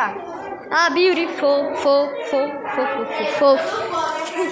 tá. Ah, beautiful, fofo, fofo, fofo.